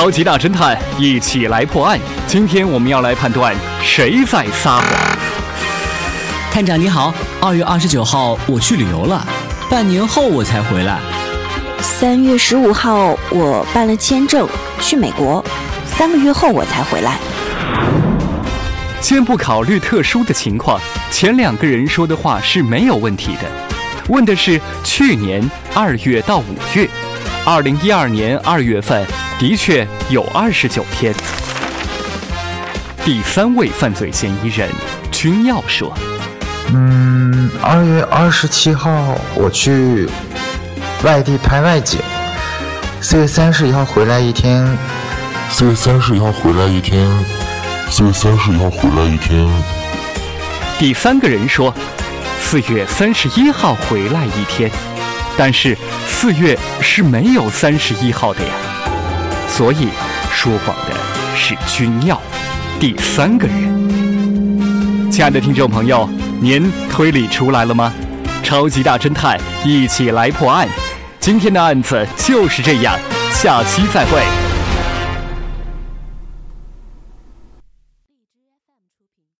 超级大侦探，一起来破案。今天我们要来判断谁在撒谎。探长你好，二月二十九号我去旅游了，半年后我才回来。三月十五号我办了签证去美国，三个月后我才回来。先不考虑特殊的情况，前两个人说的话是没有问题的。问的是去年二月到五月，二零一二年二月份的确有二十九天。第三位犯罪嫌疑人君耀说。嗯，二月二十七号我去外地拍外景，四月三十一号回来一天，四月三十一号回来一天，四月三十一号回来一天。第三个人说，四月三十一号回来一天，但是四月是没有三十一号的呀，所以说谎的是君耀，第三个人。亲爱的听众朋友。您推理出来了吗？超级大侦探，一起来破案。今天的案子就是这样，下期再会。